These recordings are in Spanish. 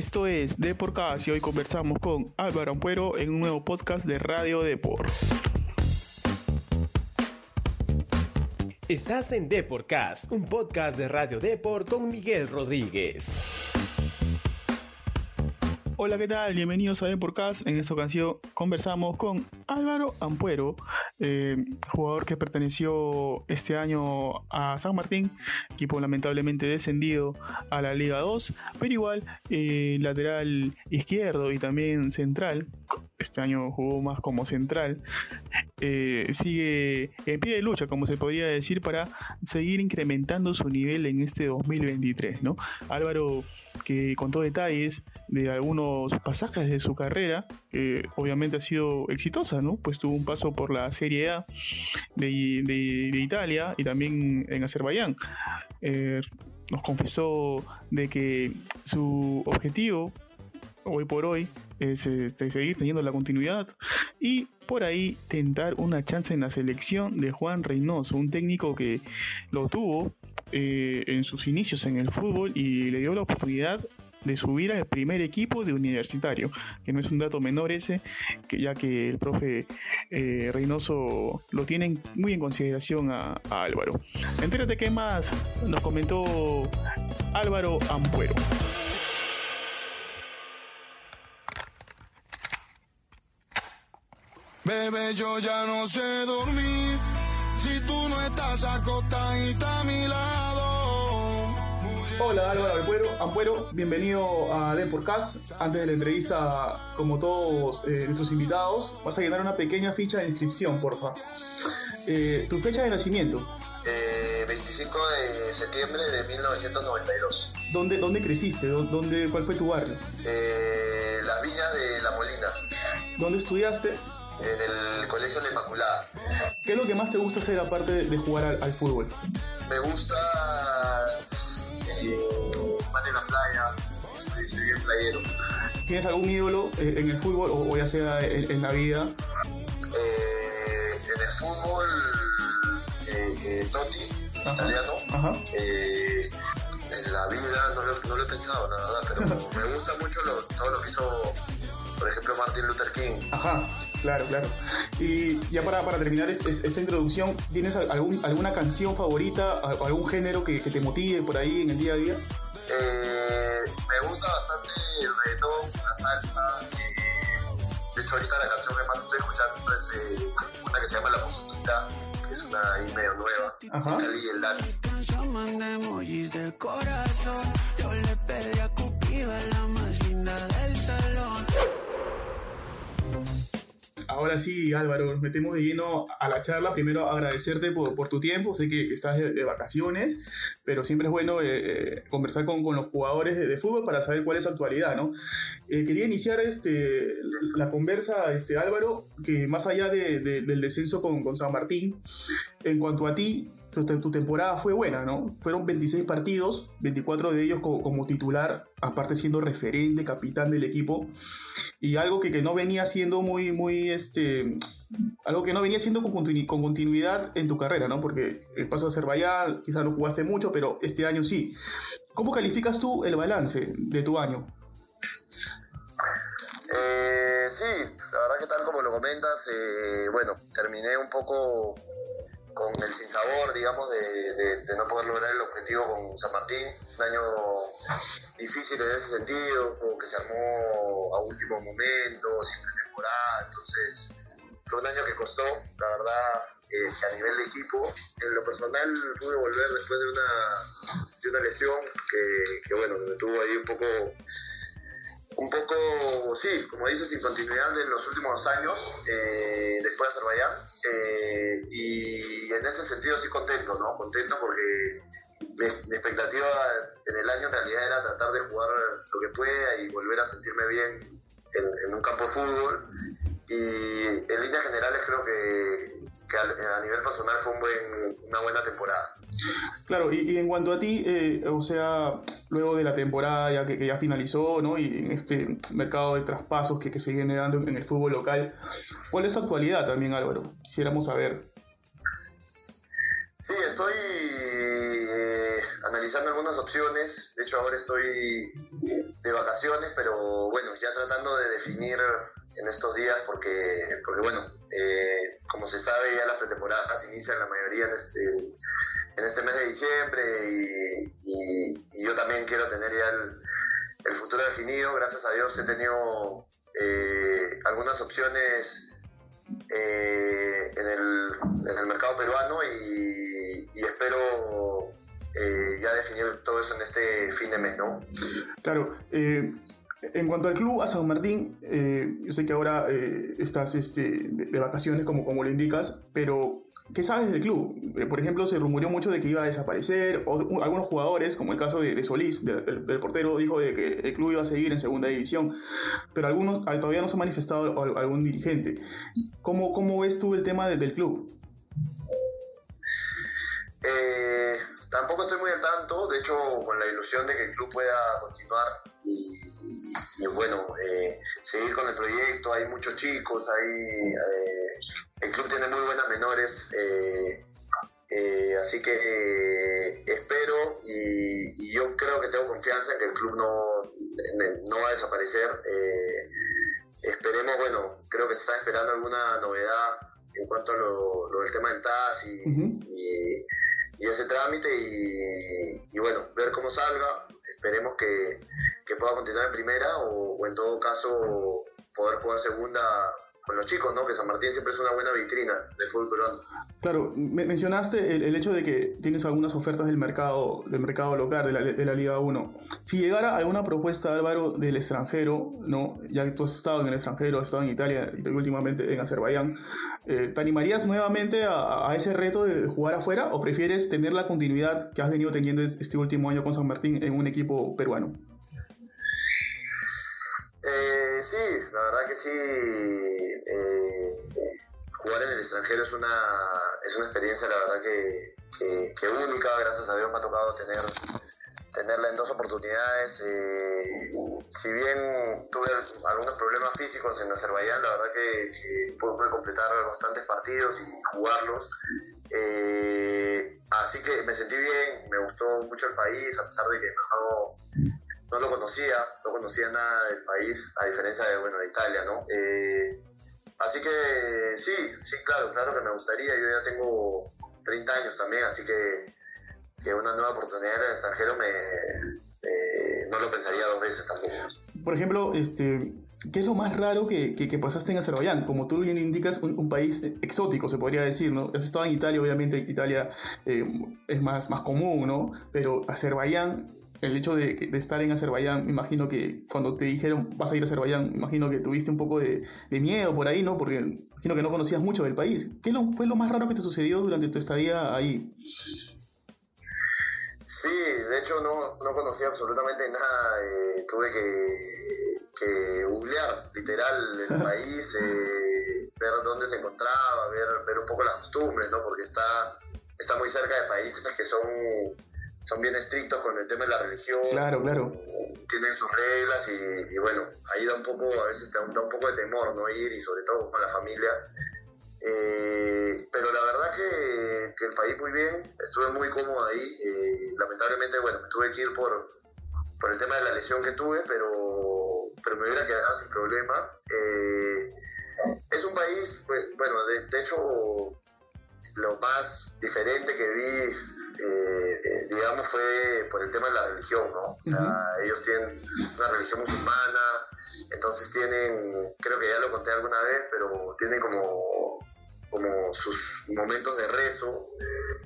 Esto es Deporcast y hoy conversamos con Álvaro Ampuero en un nuevo podcast de Radio Depor. Estás en Deporcast, un podcast de Radio Depor con Miguel Rodríguez. Hola, ¿qué tal? Bienvenidos a Deporcast. En esta ocasión conversamos con Álvaro Ampuero, eh, jugador que perteneció este año a San Martín, equipo lamentablemente descendido a la Liga 2, pero igual eh, lateral izquierdo y también central. Este año jugó más como central. Eh, sigue en pie de lucha, como se podría decir, para seguir incrementando su nivel en este 2023, ¿no? Álvaro, que contó detalles de algunos pasajes de su carrera, que obviamente ha sido exitosa, ¿no? Pues tuvo un paso por la Serie A de, Italia y también en Azerbaiyán. Eh, nos confesó de que su objetivo hoy por hoy es este, seguir teniendo la continuidad y por ahí tentar una chance en la selección de Juan Reynoso, un técnico que lo tuvo eh, en sus inicios en el fútbol y le dio la oportunidad de subir al primer equipo de universitario, que no es un dato menor ese, que ya que el profe eh, Reynoso lo tiene muy en consideración a, a Álvaro. Entérate qué más nos comentó Álvaro Ampuero. Bebé, yo ya no sé dormir si tú no estás acostadita a mi lado. Hola Álvaro Ampuero, Ampuero bienvenido a Deporcast. Antes de la entrevista, como todos eh, nuestros invitados, vas a llenar una pequeña ficha de inscripción, porfa. Eh, tu fecha de nacimiento. Eh, 25 de septiembre de 1992. ¿Dónde, dónde creciste? ¿Dónde, ¿Cuál fue tu barrio? Eh, las Villas de La Molina. ¿Dónde estudiaste? En el Colegio La Inmaculada. ¿Qué es lo que más te gusta hacer aparte de, jugar al, al, fútbol? Me gusta eh, más en la playa, soy, soy bien playero. ¿Tienes algún ídolo eh, en el fútbol o, ya sea en, en la vida? Eh, en el fútbol, eh, Totti, Ajá. italiano. Ajá. Eh, en la vida no lo, no lo he pensado, la verdad, pero me gusta mucho lo, todo lo que hizo, por ejemplo, Martin Luther King. Ajá. Claro, claro. Y ya para, para terminar es, es, esta introducción, ¿tienes algún, alguna canción favorita, algún género que, que, te motive por ahí en el día a día? Eh, me gusta bastante el reggaetón, la salsa. Eh, de hecho, ahorita la canción que más estoy escuchando es eh, una que se llama La Musiquita, que es una ahí medio nueva. Ajá. Cali y el Dani. De corazón. Yo le pedí a Cupido la más linda Ahora sí, Álvaro, nos metemos de lleno a la charla. Primero agradecerte por, tu tiempo. Sé que estás de, vacaciones, pero siempre es bueno eh, conversar con, los jugadores de, fútbol para saber cuál es su actualidad, ¿no? Eh, quería iniciar este, la conversa, este, Álvaro, que más allá de, del descenso con San Martín, en cuanto a ti, tu, tu, temporada fue buena, ¿no? Fueron 26 partidos, 24 de ellos como, como, titular, aparte siendo referente, capitán del equipo, y algo que, que no venía siendo muy, muy, este, algo que no venía siendo con, con continuidad en tu carrera, ¿no? Porque el paso a Azerbaiyán quizás no jugaste mucho, pero este año sí. ¿Cómo calificas tú el balance de tu año? Eh, sí, la verdad que tal como lo comentas, eh, bueno, terminé un poco con el sinsabor, digamos, de, de, no poder lograr el objetivo con San Martín. Un año difícil en ese sentido, como que se armó a último momento, sin temporada, entonces fue un año que costó, la verdad, eh, a nivel de equipo. En lo personal pude volver después de una, de una lesión que, que, bueno, me tuvo ahí un poco un poco, sí, como dices, sin continuidad en los últimos años, eh, después de Azerbaiyán. Eh, y en ese sentido sí contento, ¿no? Contento porque mi, expectativa en el año en realidad era tratar de jugar lo que pueda y volver a sentirme bien en, un campo de fútbol. Y en líneas generales creo que, que a, a, nivel personal fue un buen, una buena temporada. Claro, y, en cuanto a ti, eh, o sea, luego de la temporada ya que, ya finalizó, ¿no? Y en este mercado de traspasos que, que se viene dando en el fútbol local, ¿cuál es tu actualidad también, Álvaro? Quisiéramos saber. Sí, estoy eh, analizando algunas opciones. De hecho, ahora estoy de vacaciones, pero bueno, ya tratando de definir en estos días, porque, porque bueno, eh, como se sabe, ya las pretemporadas inician la mayoría en este, en este mes de diciembre y, yo también quiero tener ya el, el, futuro definido. Gracias a Dios he tenido eh, algunas opciones eh, en, el, en, el, mercado peruano y, y espero eh, ya definir todo eso en este fin de mes, ¿no? Claro. Eh, en cuanto al club, a San Martín, eh, yo sé que ahora eh, estás este, de, vacaciones, como, como lo indicas, pero ¿qué sabes del club? Eh, por ejemplo, se rumoreó mucho de que iba a desaparecer, algunos jugadores, como el caso de, Solís, del, portero, dijo de que el club iba a seguir en segunda división, pero algunos todavía no se ha manifestado algún dirigente. ¿Cómo, cómo ves tú el tema del club? al con la ilusión de que el club pueda continuar y, bueno, eh, seguir con el proyecto. Hay muchos chicos, hay, eh, el club tiene muy buenas menores, eh, así que espero y, yo creo que tengo confianza en que el club no, no va a desaparecer. esperemos, bueno, creo que se está esperando alguna novedad en cuanto a lo, del tema del TAS y, ese trámite y, bueno, ver cómo salga. Esperemos que, que pueda continuar en primera o, en todo caso poder jugar segunda con los chicos, ¿no? Que San Martín siempre es una buena vitrina del fútbol peruano. Claro, mencionaste el, hecho de que tienes algunas ofertas del mercado, del mercado local, de la, de la Liga 1. Si llegara alguna propuesta, Álvaro, del extranjero, ¿no? Ya tú has estado en el extranjero, has estado en Italia y últimamente en Azerbaiyán, eh, ¿te animarías nuevamente a, ese reto de jugar afuera o prefieres tener la continuidad que has venido teniendo este último año con San Martín en un equipo peruano? Sí, la verdad que sí. Eh, jugar en el extranjero es una, es una experiencia, la verdad que, única. Gracias a Dios me ha tocado tener tenerla en dos oportunidades. Eh, si bien tuve algunos problemas físicos en Azerbaiyán, la verdad que, que pude, completar bastantes partidos y jugarlos. Eh, así que me sentí bien, me gustó mucho el país, a pesar de que no, no lo conocía, no conocía nada del país, a diferencia de, bueno, de Italia, ¿no? Eh, así que sí, sí, claro, claro que me gustaría, yo ya tengo 30 años también, así que, que una nueva oportunidad en el extranjero me, no lo pensaría dos veces tampoco. Por ejemplo, este, ¿qué es lo más raro que, que, pasaste en Azerbaiyán? Como tú bien indicas, un, país exótico, se podría decir, ¿no? Has en Italia, obviamente Italia eh, es más, más común, ¿no? Pero Azerbaiyán el hecho de, estar en Azerbaiyán, imagino que cuando te dijeron vas a ir a Azerbaiyán, imagino que tuviste un poco de, miedo por ahí, ¿no? Porque imagino que no conocías mucho del país. ¿Qué fue lo más raro que te sucedió durante tu estadía ahí? Sí, de hecho no, conocía absolutamente nada. Eh, tuve que, que googlear literal el país, eh, ver dónde se encontraba, ver, ver un poco las costumbres, ¿no? Porque está, está muy cerca de países que son son bien estrictos con el tema de la religión. Claro, claro. Tienen sus reglas y, bueno, ahí da un poco, a veces da, un poco de temor no ir y sobre todo con la familia. Eh, pero la verdad que, que, el país muy bien, estuve muy cómodo ahí. Eh, lamentablemente, bueno, me tuve que ir por, por el tema de la lesión que tuve, pero, pero me hubiera quedado sin problema. Eh, es un país, pues, bueno, de, de hecho, lo más diferente que vi eh, digamos, fue por el tema de la religión, ¿no? O sea, ellos tienen una religión musulmana, entonces tienen, creo que ya lo conté alguna vez, pero tienen como, como sus momentos de rezo.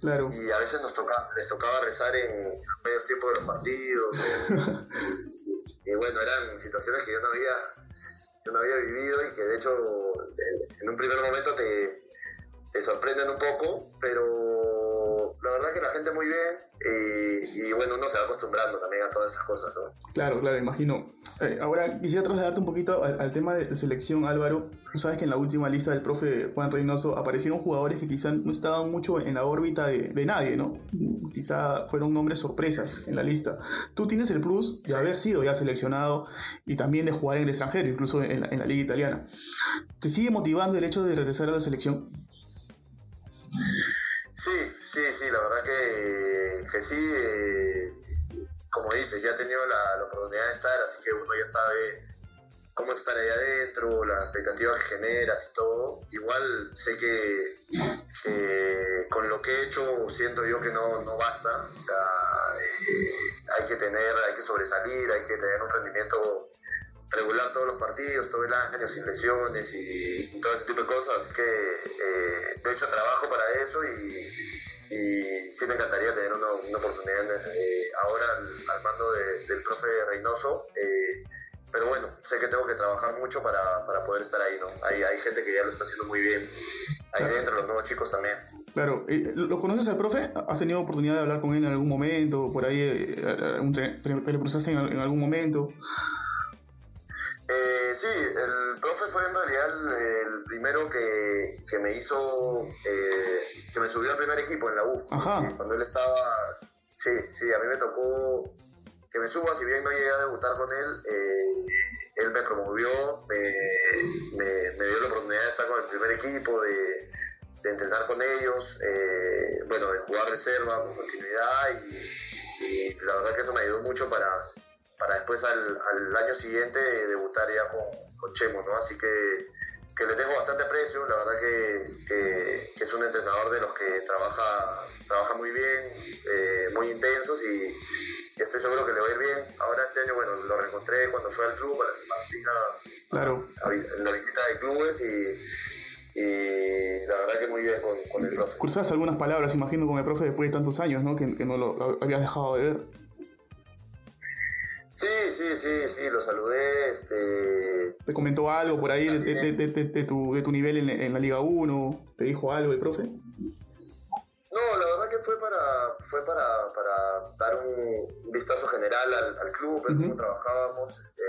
Claro. Y a veces nos toca, les tocaba rezar en medios tiempos de los partidos. y, bueno, eran situaciones que yo no había, yo no había vivido y que de hecho en un primer momento te, te sorprenden un poco, pero la verdad que la gente muy bien y, bueno, uno se va acostumbrando también a todas esas cosas, ¿no? Claro, claro, imagino. Eh, ahora quisiera trasladarte un poquito al, tema de selección, Álvaro. Tú sabes que en la última lista del profe Juan Reynoso aparecieron jugadores que quizás no estaban mucho en la órbita de, nadie, ¿no? Quizá fueron nombres sorpresas en la lista. Tú tienes el plus de haber sido ya seleccionado y también de jugar en el extranjero, incluso en la liga italiana. ¿Te sigue motivando el hecho de regresar a la selección? Sí, sí, sí, la verdad que, que sí. Eh, como dices, ya he tenido la, la oportunidad de estar, así que uno ya sabe cómo estar ahí adentro, las expectativas que generas y todo. Igual sé que, con lo que he hecho siento yo que no, no basta. O sea, eh, hay que tener, hay que sobresalir, hay que tener un rendimiento regular todos los partidos, todo el año, sin lesiones y, todo ese tipo de cosas. Que, eh, ¿lo conoces al profe? ¿Has tenido oportunidad de hablar con él en algún momento? ¿Por ahí eh, tre- te lo cruzaste en, en algún momento? Eh, sí, el profe fue en realidad el, el primero que, que me hizo, eh, que me subió al primer equipo en la U. Ajá. Cuando él estaba, sí, sí, a mí me tocó que me suba, si bien no llegué a debutar con él, eh, él me promovió, me, me, me dio la oportunidad de estar con el primer equipo, de, de entrenar con ellos, eh, bueno, de jugar reserva con continuidad y, y la verdad que eso me ayudó mucho para, para después al, al año siguiente debutar ya con, con Chemo, ¿no? Así que, que le tengo bastante aprecio, la verdad que, que- que es un entrenador de los que trabaja, trabaja muy bien, eh, muy intensos y, estoy seguro que le va a ir bien. Ahora este año, bueno, lo reencontré cuando fue al club, a la San Claro. a en la visita de clubes y, y la verdad que muy bien con, con el profe. Cruzaste algunas palabras, imagino, con el profe después de tantos años, ¿no? Que, que no lo habías dejado de ver. Sí, sí, sí, sí, lo saludé, este, ¿Te comentó algo por ahí de, de- de- de- de tu, de tu nivel en, en la Liga 1? ¿Te dijo algo el profe? No, la verdad que fue para fue para, para dar un vistazo general al, al club, cómo trabajábamos. este,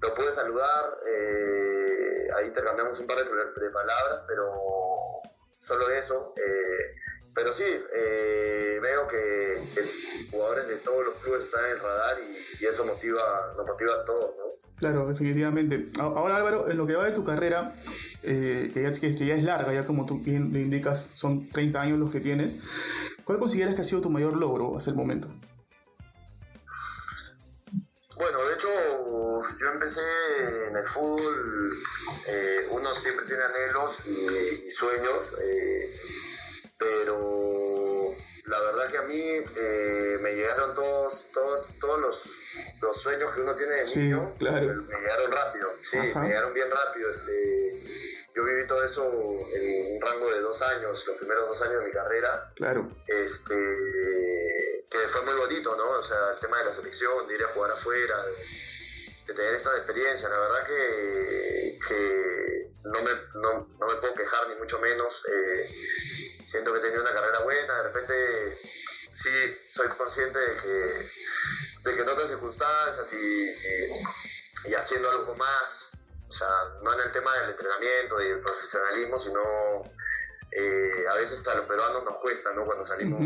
lo pude saludar, eh, ahí intercambiamos un par de, palabras, pero solo eso. eh, pero sí, eh, veo que, jugadores de todos los clubes están en el radar y, eso motiva, nos motiva a todos, ¿no? Claro, definitivamente. Ahora Álvaro, en lo que va de tu carrera, que, ya, que ya es larga, ya como tú bien le indicas, son 30 años los que tienes, ¿cuál consideras que ha sido tu mayor logro hasta el momento? Fútbol, eh, uno siempre tiene anhelos y, y sueños, eh, pero la verdad que a mí eh, me llegaron todos, todos, todos los, los sueños que uno tiene de Sí, niño, claro. me, me llegaron rápido, sí, Ajá. me llegaron bien rápido. Este, yo viví todo eso en un rango de dos años, los primeros dos años de mi carrera Claro, este que fue muy bonito, ¿no? O sea, el tema de la selección, de ir a jugar afuera, de, de tener esta experiencia, la verdad que, que no, me, no, no me puedo quejar ni mucho menos. eh, siento que he tenido una carrera buena, de repente sí soy consciente de que, de que en otras circunstancias y, y- y haciendo algo más, o sea, no en el tema del entrenamiento y el profesionalismo, sino eh, a veces hasta a los peruanos nos cuesta, ¿no? Cuando salimos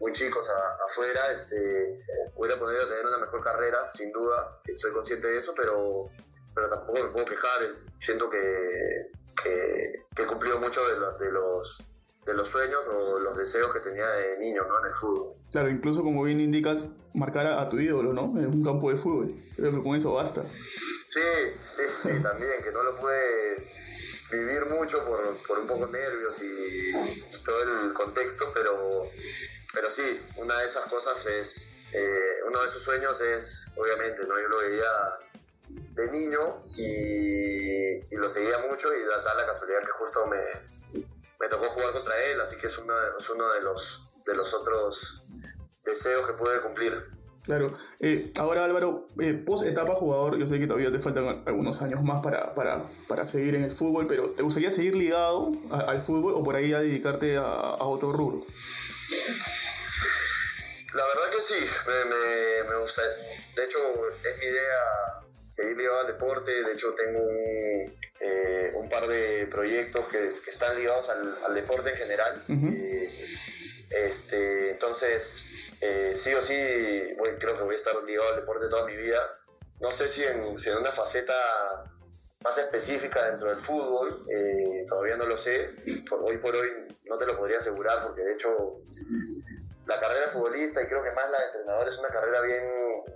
muy chicos a- afuera, este, hubiera podido tener una mejor carrera, sin duda, soy consciente de eso, pero, pero tampoco me puedo quejar, siento que, que, que he cumplido mucho de los, de los de los sueños o los deseos que tenía de niño, ¿no? En el fútbol. claro, incluso como bien indicas, marcar a, a tu ídolo, ¿no? En un campo de fútbol. Creo que con eso basta. Sí, sí, sí, también, que no lo pude vivir mucho por, por un poco nervios y todo el contexto, pero, pero sí, una de esas cosas es, eh, uno de esos sueños es, obviamente, ¿no? Yo lo veía de niño y, lo seguía mucho y da, la casualidad que justo me, tocó jugar contra él, así que es de- es uno de, los, de los otros deseos que pude cumplir. Claro. Eh, ahora Álvaro, eh, post etapa jugador, yo sé que todavía te faltan algunos años más para, para, para seguir en el fútbol, pero ¿te gustaría seguir ligado al fútbol o por ahí a dedicarte a, a otro rubro? Sí, me, me, me gusta. De hecho, es mi idea seguir ligado al deporte. De hecho, tengo un, eh, un par de proyectos que, que están ligados al, al deporte en general. Y, este, entonces, eh, sí o sí, voy- creo que voy a estar ligado al deporte toda mi vida. No sé si en, si en una faceta más específica dentro del fútbol, eh, todavía no lo sé. Por, hoy por hoy no te lo podría asegurar porque de hecho la carrera de futbolista y creo que más la de entrenador es una carrera bien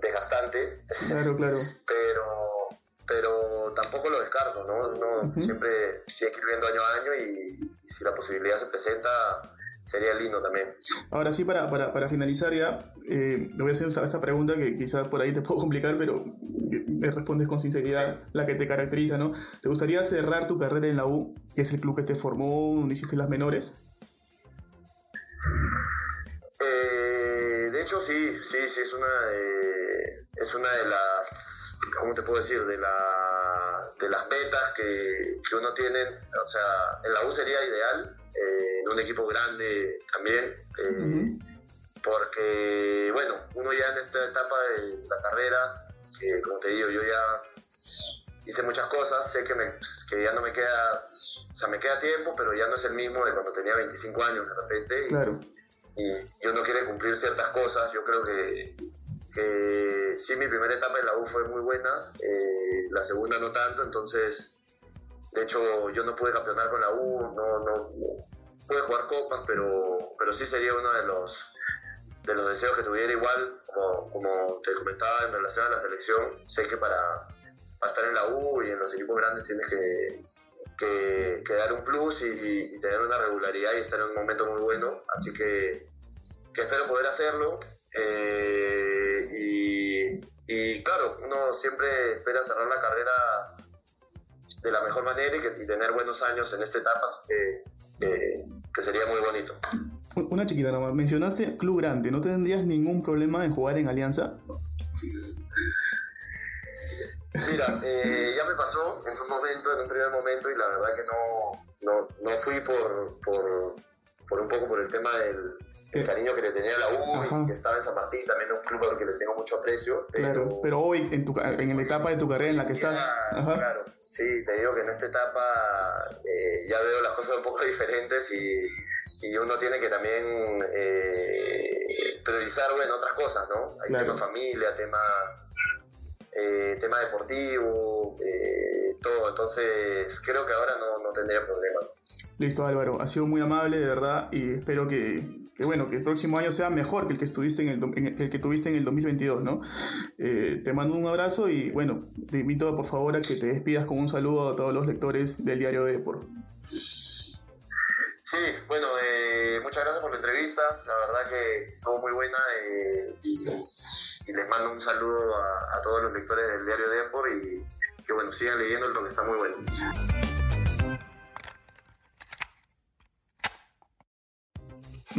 desgastante. Claro, claro. pero, pero tampoco lo descarto, ¿no? Uno siempre tiene que ir viendo año a año y, si la posibilidad se presenta, sería lindo también. Ahora sí, para, para, para finalizar ya, eh, voy a hacer esta pregunta que quizás por ahí te puedo complicar, pero me respondes con sinceridad la que te caracteriza, ¿no? ¿Te gustaría cerrar tu carrera en la U, que es el club que te formó, donde hiciste las menores? Sí, sí, es una de, es una de las, ¿cómo te puedo decir? De, la, de las metas que, que uno tiene, o sea, en la U sería ideal, eh, en un equipo grande también, eh, porque, bueno, uno ya en esta etapa de la carrera, que como te digo, yo ya hice muchas cosas, sé que, me, que ya no me queda, o sea, me queda tiempo, pero ya no es el mismo de cuando tenía 25 años de repente. claro y, uno quiere cumplir ciertas cosas. Yo creo que, que sí, mi primera etapa en la U fue muy buena, eh, la segunda no tanto, entonces, de hecho, yo no pude campeonar con la U, no, no, pude jugar copas, pero, pero sí sería uno de los, de los deseos que tuviera igual, como, como te comentaba en relación a la selección, sé que para estar en la U y en los equipos grandes tienes que que, dar un plus y, tener una regularidad y estar en un momento muy bueno. Así que, espero poder hacerlo. Eh, y, claro, uno siempre espera cerrar la carrera de la mejor manera y, que, tener buenos años en esta etapa, así que, que sería muy bonito. Una chiquita nomás, mencionaste club grande, ¿no tendrías ningún problema en jugar en Alianza? Mira, eh, ya me pasó en un primer momento, y la verdad que no, no, no fui por, por, por un poco por el tema del, cariño que le tenía a la U y que estaba en San Martín, también un club al que le tengo mucho aprecio. Pero, pero hoy, en, tu, en la etapa de tu carrera en la que estás. Claro, sí, te digo que en esta etapa eh, ya veo las cosas un poco diferentes y, y uno tiene que también eh, priorizar bueno, otras cosas, ¿no? Hay tema familia, tema eh, tema deportivo, eh, todo. Entonces, creo que ahora no, tendría problema. Listo, Álvaro. Ha sido muy amable, de verdad, y espero que, bueno, que el próximo año sea mejor que el que estuviste en el, el que tuviste en el 2022, ¿no? Eh, te mando un abrazo y, bueno, te invito, por favor, a que te despidas con un saludo a todos los lectores del diario de Deport. Sí, bueno, muchas gracias por la entrevista. La verdad que estuvo muy buena y y les mando un saludo a, todos los lectores del diario Depor y que bueno, sigan leyendo porque está muy bueno.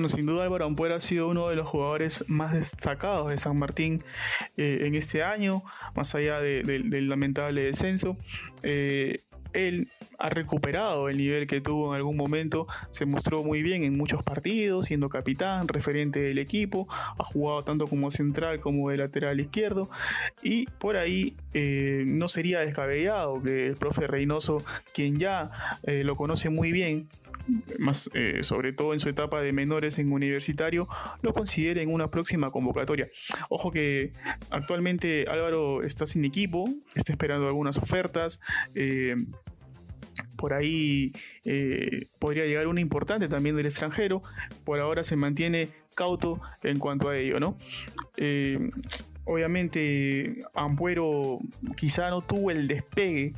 sin duda Álvaro Ampuero ha sido uno de los jugadores más destacados de San Martín eh, en este año, más allá del lamentable descenso. Eh, él ha recuperado el nivel que tuvo en algún momento, se mostró muy bien en muchos partidos, siendo capitán, referente del equipo, ha jugado tanto como central como de lateral izquierdo y por ahí eh, no sería descabellado que el profe Reynoso, quien ya eh, lo conoce muy bien, más eh, sobre todo en su etapa de menores en universitario, lo considere en una próxima convocatoria. Ojo que actualmente Álvaro está sin equipo, está esperando algunas ofertas por ahí eh, podría llegar una importante también del extranjero. Por ahora se mantiene cauto en cuanto a ello, ¿no? Eh, obviamente Ampuero quizá no tuvo el despegue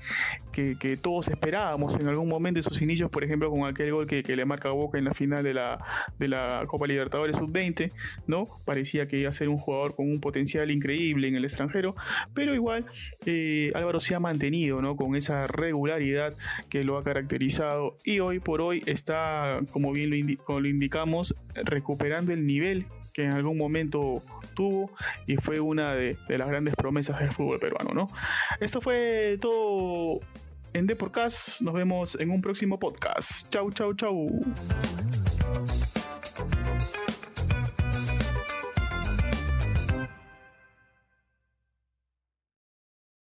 que, todos esperábamos en algún momento de sus inicios, por ejemplo, con aquel gol que, le marca Boca en la final de la, de la Copa Libertadores Sub-20, ¿no? Parecía que iba a ser un jugador con un potencial increíble en el extranjero, pero igual eh, Álvaro se ha mantenido, ¿no? Con esa regularidad que lo ha caracterizado y hoy por hoy está, como bien lo, lo indicamos, recuperando el nivel que en algún momento y fue una de, las grandes promesas del fútbol peruano, ¿no? Esto fue todo en Deporcast. Nos vemos en un próximo podcast. Chau, chau, chau.